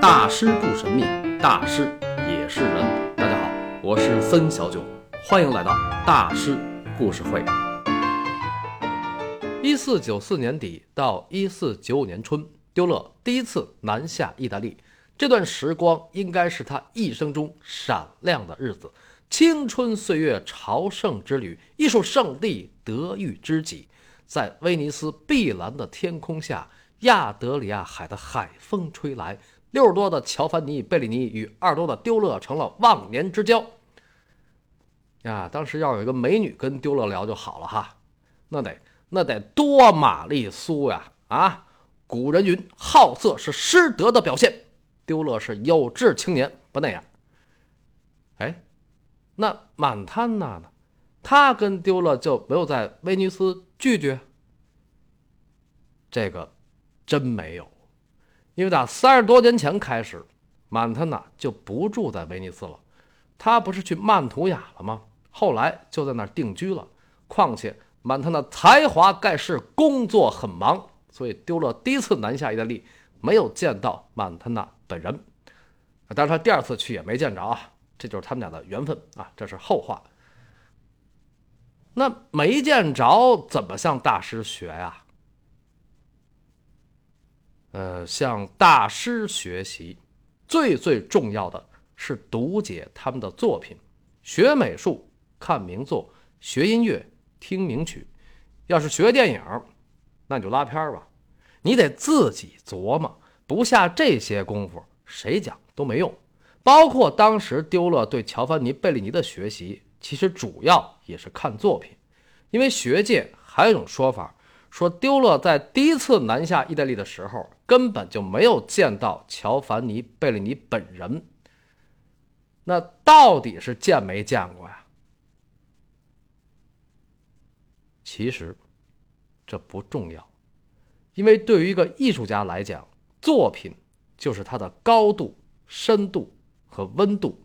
大师不神秘，大师也是人。大家好，我是森小九，欢迎来到大师故事会。一四九四年底到一四九五年春，丢勒第一次南下意大利，这段时光应该是他一生中闪亮的日子。青春岁月朝圣之旅，艺术圣地德育知己，在威尼斯碧蓝的天空下，亚德里亚海的海风吹来，六十多的乔凡尼·贝利尼与二十多的丢勒成了忘年之交。呀，当时要有一个美女跟丢勒聊就好了哈，那得那得多玛丽苏呀！啊，古人云，好色是失德的表现，丢勒是有志青年，不那样。哎。那满滩娜呢？他跟丢了就没有在威尼斯拒绝？这个真没有，因为打三十多年前开始，曼特纳就不住在威尼斯了。他不是去曼图雅了吗？后来就在那儿定居了。况且曼特纳才华盖世，工作很忙，所以丢了第一次南下意大利，没有见到曼特纳本人。但是他第二次去也没见着啊。这就是他们俩的缘分啊，这是后话。那没见着，怎么向大师学呀？呃，向大师学习，最最重要的是读解他们的作品。学美术，看名作；学音乐，听名曲；要是学电影，那你就拉片吧。你得自己琢磨，不下这些功夫，谁讲都没用。包括当时丢了对乔凡尼·贝利尼的学习，其实主要也是看作品，因为学界还有一种说法，说丢勒在第一次南下意大利的时候，根本就没有见到乔凡尼·贝利尼本人。那到底是见没见过呀？其实这不重要，因为对于一个艺术家来讲，作品就是他的高度、深度。和温度，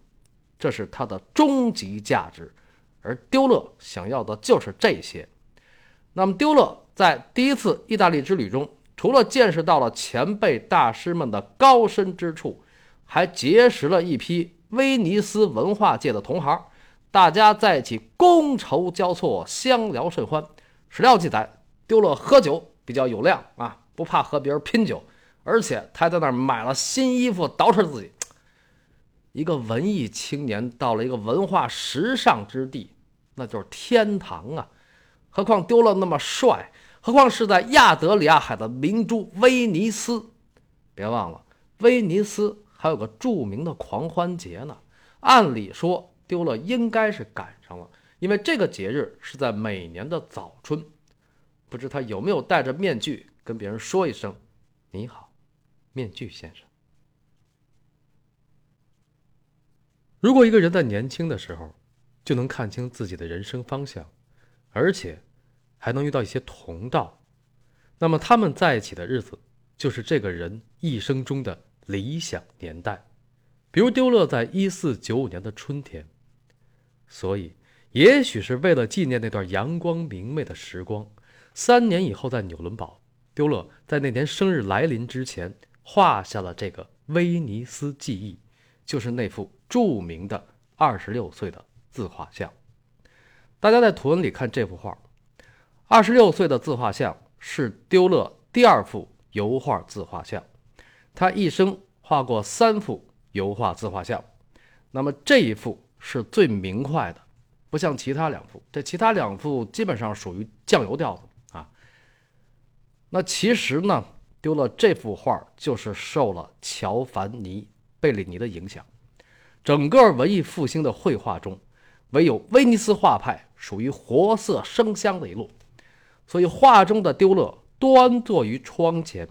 这是它的终极价值，而丢勒想要的就是这些。那么，丢勒在第一次意大利之旅中，除了见识到了前辈大师们的高深之处，还结识了一批威尼斯文化界的同行，大家在一起觥筹交错，相聊甚欢。史料记载，丢勒喝酒比较有量啊，不怕和别人拼酒，而且他在那儿买了新衣服，捯饬自己。一个文艺青年到了一个文化时尚之地，那就是天堂啊！何况丢了那么帅，何况是在亚德里亚海的明珠威尼斯。别忘了，威尼斯还有个著名的狂欢节呢。按理说，丢了应该是赶上了，因为这个节日是在每年的早春。不知他有没有戴着面具跟别人说一声：“你好，面具先生。”如果一个人在年轻的时候就能看清自己的人生方向，而且还能遇到一些同道，那么他们在一起的日子就是这个人一生中的理想年代。比如丢勒在一四九五年的春天，所以也许是为了纪念那段阳光明媚的时光，三年以后在纽伦堡，丢勒在那年生日来临之前画下了这个威尼斯记忆，就是那幅。著名的二十六岁的自画像，大家在图文里看这幅画。二十六岁的自画像是丢勒第二幅油画自画像，他一生画过三幅油画自画像，那么这一幅是最明快的，不像其他两幅，这其他两幅基本上属于酱油调子啊。那其实呢，丢勒这幅画就是受了乔凡尼·贝利尼的影响。整个文艺复兴的绘画中，唯有威尼斯画派属于活色生香的一路。所以画中的丢勒端坐于窗前，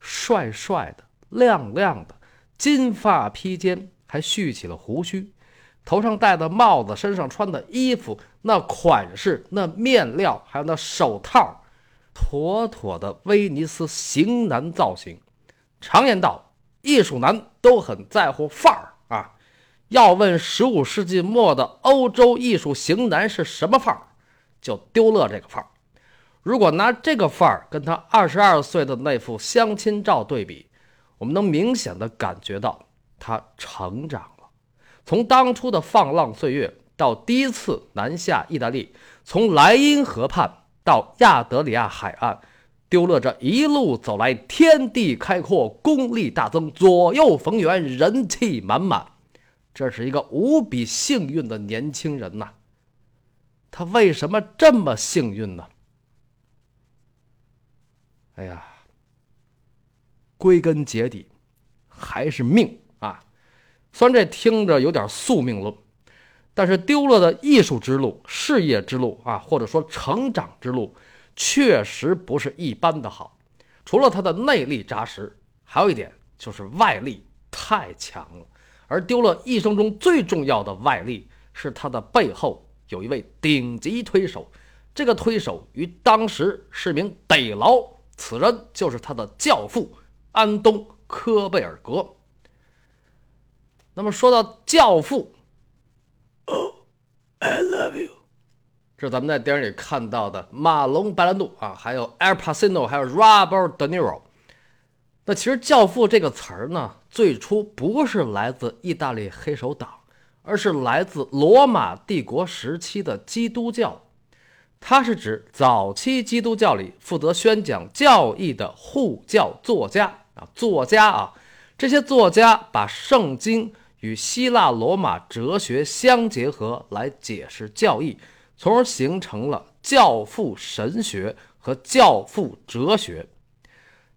帅帅的、亮亮的，金发披肩，还蓄起了胡须，头上戴的帽子，身上穿的衣服，那款式、那面料，还有那手套，妥妥的威尼斯型男造型。常言道，艺术男都很在乎范儿啊。要问十五世纪末的欧洲艺术型男是什么范儿，就丢勒这个范儿。如果拿这个范儿跟他二十二岁的那幅相亲照对比，我们能明显的感觉到他成长了。从当初的放浪岁月到第一次南下意大利，从莱茵河畔到亚德里亚海岸，丢勒这一路走来，天地开阔，功力大增，左右逢源，人气满满。这是一个无比幸运的年轻人呐。他为什么这么幸运呢？哎呀，归根结底还是命啊！虽然这听着有点宿命论，但是丢了的艺术之路、事业之路啊，或者说成长之路，确实不是一般的好。除了他的内力扎实，还有一点就是外力太强了。而丢了一生中最重要的外力，是他的背后有一位顶级推手。这个推手于当时是名逮牢。此人就是他的教父安东·科贝尔格。那么说到教父，Oh,，I love you，这是咱们在电影里看到的马龙·白兰度啊，还有 Al Pacino，还有 Robert De Niro。那其实“教父”这个词儿呢，最初不是来自意大利黑手党，而是来自罗马帝国时期的基督教。它是指早期基督教里负责宣讲教义的护教作家啊，作家啊，这些作家把圣经与希腊罗马哲学相结合来解释教义，从而形成了教父神学和教父哲学。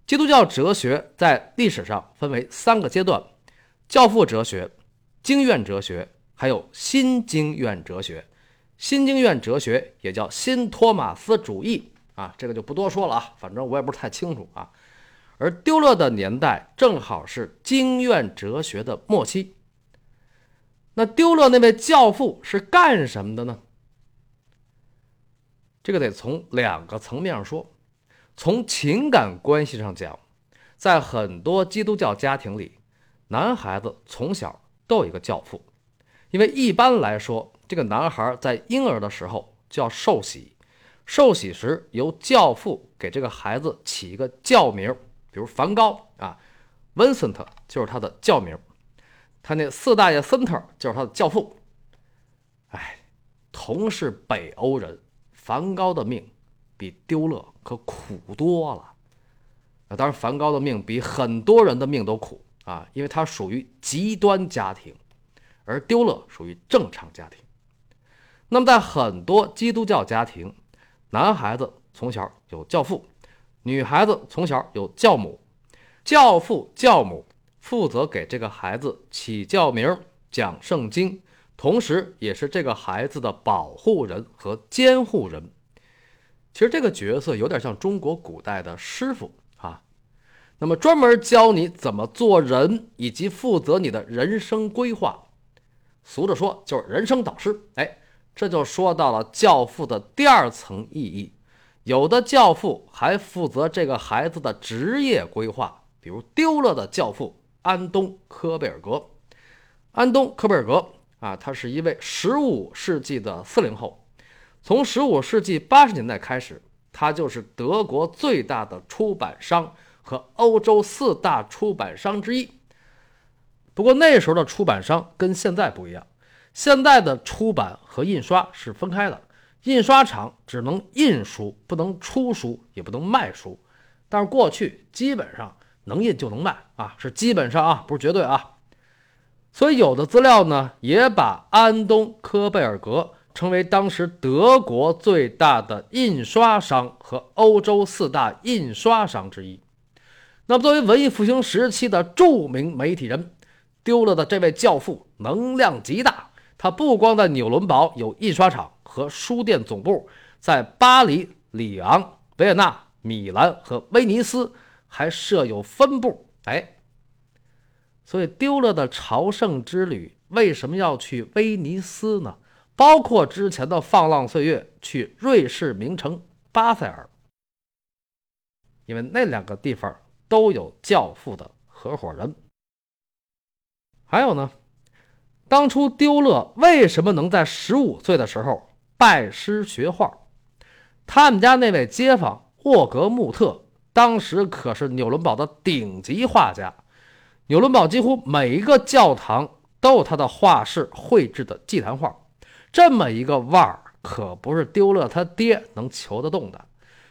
基督教哲学在历史上分为三个阶段：教父哲学、经院哲学，还有新经院哲学。新经院哲学也叫新托马斯主义啊，这个就不多说了啊，反正我也不是太清楚啊。而丢勒的年代正好是经院哲学的末期。那丢勒那位教父是干什么的呢？这个得从两个层面上说。从情感关系上讲，在很多基督教家庭里，男孩子从小都有一个教父，因为一般来说。这个男孩在婴儿的时候就要受洗，受洗时由教父给这个孩子起一个教名，比如梵高啊，Vincent 就是他的教名，他那四大爷 Center 就是他的教父。哎，同是北欧人，梵高的命比丢勒可苦多了。啊，当然梵高的命比很多人的命都苦啊，因为他属于极端家庭，而丢了属于正常家庭。那么，在很多基督教家庭，男孩子从小有教父，女孩子从小有教母。教父、教母负责给这个孩子起教名、讲圣经，同时也是这个孩子的保护人和监护人。其实这个角色有点像中国古代的师傅啊。那么，专门教你怎么做人，以及负责你的人生规划。俗着说，就是人生导师。哎。这就说到了教父的第二层意义，有的教父还负责这个孩子的职业规划，比如丢了的教父安东·科贝尔格。安东·科贝尔格啊，他是一位15世纪的四零后，从15世纪80年代开始，他就是德国最大的出版商和欧洲四大出版商之一。不过那时候的出版商跟现在不一样。现在的出版和印刷是分开的，印刷厂只能印书，不能出书，也不能卖书。但是过去基本上能印就能卖啊，是基本上啊，不是绝对啊。所以有的资料呢，也把安东·科贝尔格称为当时德国最大的印刷商和欧洲四大印刷商之一。那么，作为文艺复兴时期的著名媒体人，丢了的这位教父能量极大。他不光在纽伦堡有印刷厂和书店总部，在巴黎、里昂、维也纳、米兰和威尼斯还设有分部。哎，所以丢了的朝圣之旅为什么要去威尼斯呢？包括之前的放浪岁月去瑞士名城巴塞尔，因为那两个地方都有教父的合伙人。还有呢？当初丢勒为什么能在十五岁的时候拜师学画？他们家那位街坊沃格穆特当时可是纽伦堡的顶级画家，纽伦堡几乎每一个教堂都有他的画室绘制的祭坛画，这么一个腕儿可不是丢勒他爹能求得动的。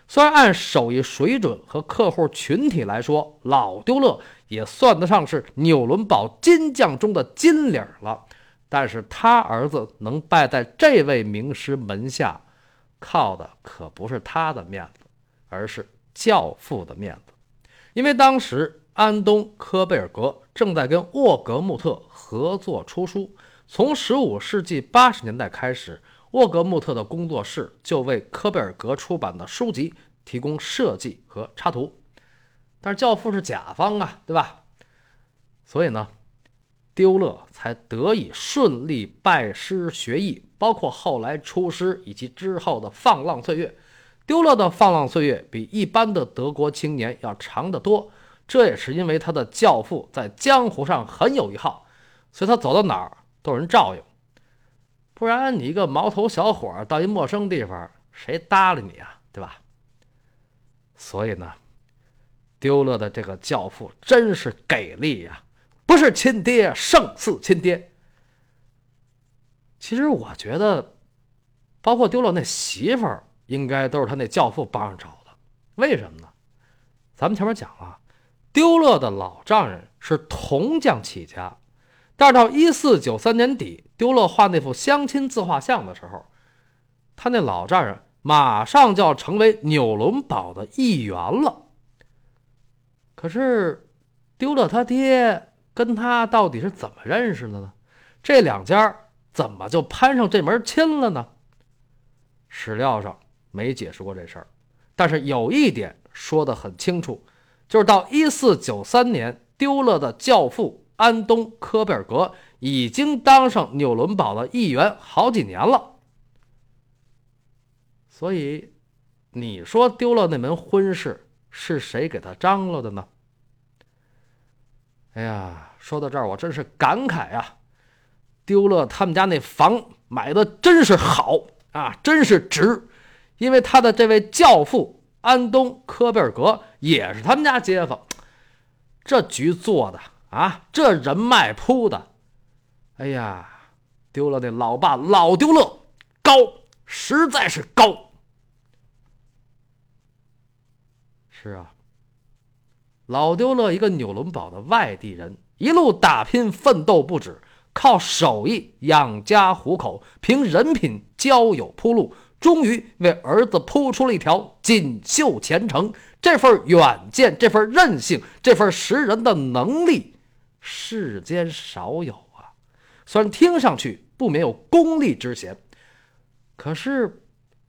虽然按手艺水准和客户群体来说，老丢勒也算得上是纽伦堡金匠中的金领了，但是他儿子能拜在这位名师门下，靠的可不是他的面子，而是教父的面子，因为当时。安东·科贝尔格正在跟沃格穆特合作出书。从15世纪80年代开始，沃格穆特的工作室就为科贝尔格出版的书籍提供设计和插图。但是教父是甲方啊，对吧？所以呢，丢勒才得以顺利拜师学艺，包括后来出师以及之后的放浪岁月。丢勒的放浪岁月比一般的德国青年要长得多。这也是因为他的教父在江湖上很有一号，所以他走到哪儿都有人照应。不然你一个毛头小伙到一陌生地方，谁搭理你啊？对吧？所以呢，丢勒的这个教父真是给力呀，不是亲爹胜似亲爹。其实我觉得，包括丢勒那媳妇儿，应该都是他那教父帮着找的。为什么呢？咱们前面讲了。丢勒的老丈人是铜匠起家，但是到一四九三年底，丢勒画那幅相亲自画像的时候，他那老丈人马上就要成为纽伦堡的一员了。可是，丢了他爹跟他到底是怎么认识的呢？这两家怎么就攀上这门亲了呢？史料上没解释过这事儿，但是有一点说得很清楚。就是到一四九三年，丢了的教父安东·科贝尔格已经当上纽伦堡的议员好几年了。所以，你说丢了那门婚事是谁给他张罗的呢？哎呀，说到这儿，我真是感慨啊！丢勒他们家那房买的真是好啊，真是值，因为他的这位教父。安东·科贝尔格也是他们家街坊，这局做的啊，这人脉铺的，哎呀，丢了那老爸老丢勒，高，实在是高。是啊，老丢了一个纽伦堡的外地人，一路打拼奋斗不止，靠手艺养家糊口，凭人品交友铺路。终于为儿子铺出了一条锦绣前程。这份远见，这份韧性，这份识人的能力，世间少有啊！虽然听上去不免有功利之嫌，可是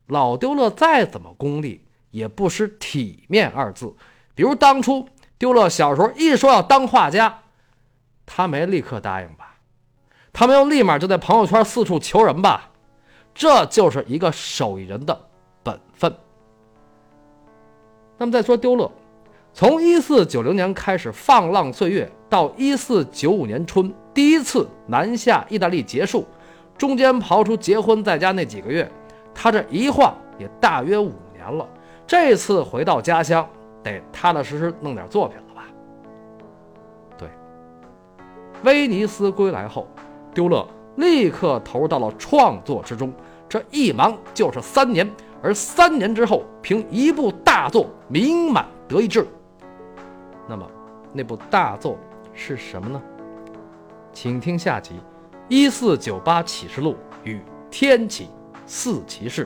老丢了再怎么功利，也不失体面二字。比如当初丢勒小时候一说要当画家，他没立刻答应吧？他没有立马就在朋友圈四处求人吧？这就是一个手艺人的本分。那么再说丢勒，从一四九零年开始放浪岁月，到一四九五年春第一次南下意大利结束，中间刨出结婚在家那几个月，他这一晃也大约五年了。这次回到家乡，得踏踏实实弄点作品了吧？对，威尼斯归来后，丢勒。立刻投入到了创作之中，这一忙就是三年，而三年之后，凭一部大作名满德意志。那么，那部大作是什么呢？请听下集《一四九八启示录与天启四骑士》。